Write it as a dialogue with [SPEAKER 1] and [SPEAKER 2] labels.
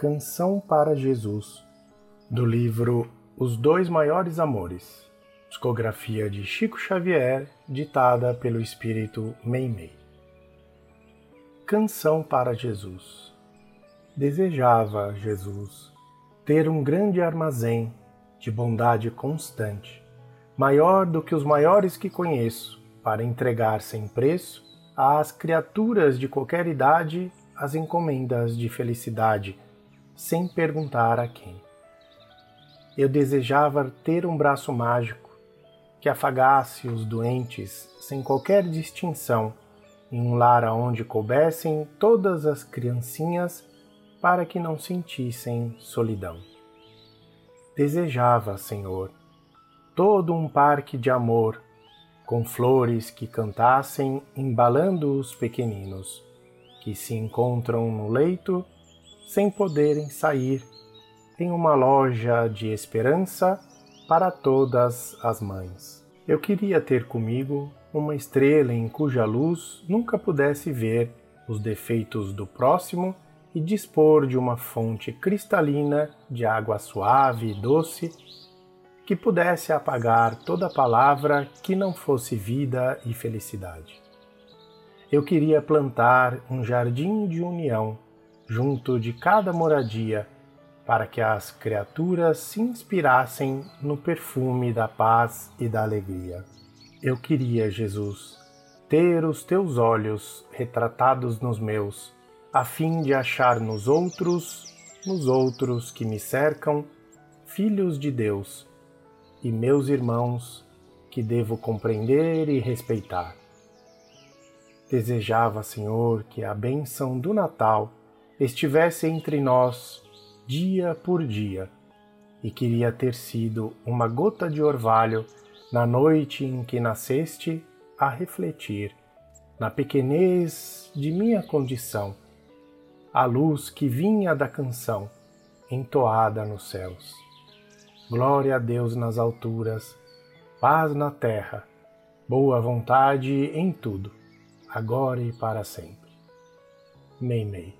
[SPEAKER 1] Canção para Jesus, do livro Os Dois Maiores Amores, discografia de Chico Xavier, ditada pelo espírito Meimei. Canção para Jesus. Desejava, Jesus, ter um grande armazém de bondade constante, maior do que os maiores que conheço, para entregar sem preço às criaturas de qualquer idade as encomendas de felicidade, sem perguntar a quem. Eu desejava ter um braço mágico que afagasse os doentes sem qualquer distinção em um lar aonde coubessem todas as criancinhas para que não sentissem solidão. Desejava, Senhor, todo um parque de amor com flores que cantassem, embalando os pequeninos, que se encontram no leito sem poderem sair, em uma loja de esperança para todas as mães. Eu queria ter comigo uma estrela em cuja luz nunca pudesse ver os defeitos do próximo e dispor de uma fonte cristalina de água suave e doce que pudesse apagar toda palavra que não fosse vida e felicidade. Eu queria plantar um jardim de união junto de cada moradia, para que as criaturas se inspirassem no perfume da paz e da alegria. Eu queria, Jesus, ter os teus olhos retratados nos meus, a fim de achar nos outros, nos outros que me cercam, filhos de Deus e meus irmãos que devo compreender e respeitar. Desejava, Senhor, que a bênção do Natal estivesse entre nós dia por dia e queria ter sido uma gota de orvalho na noite em que nasceste a refletir na pequenez de minha condição, a luz que vinha da canção entoada nos céus. Glória a Deus nas alturas, paz na terra, boa vontade em tudo, agora e para sempre. Meimei.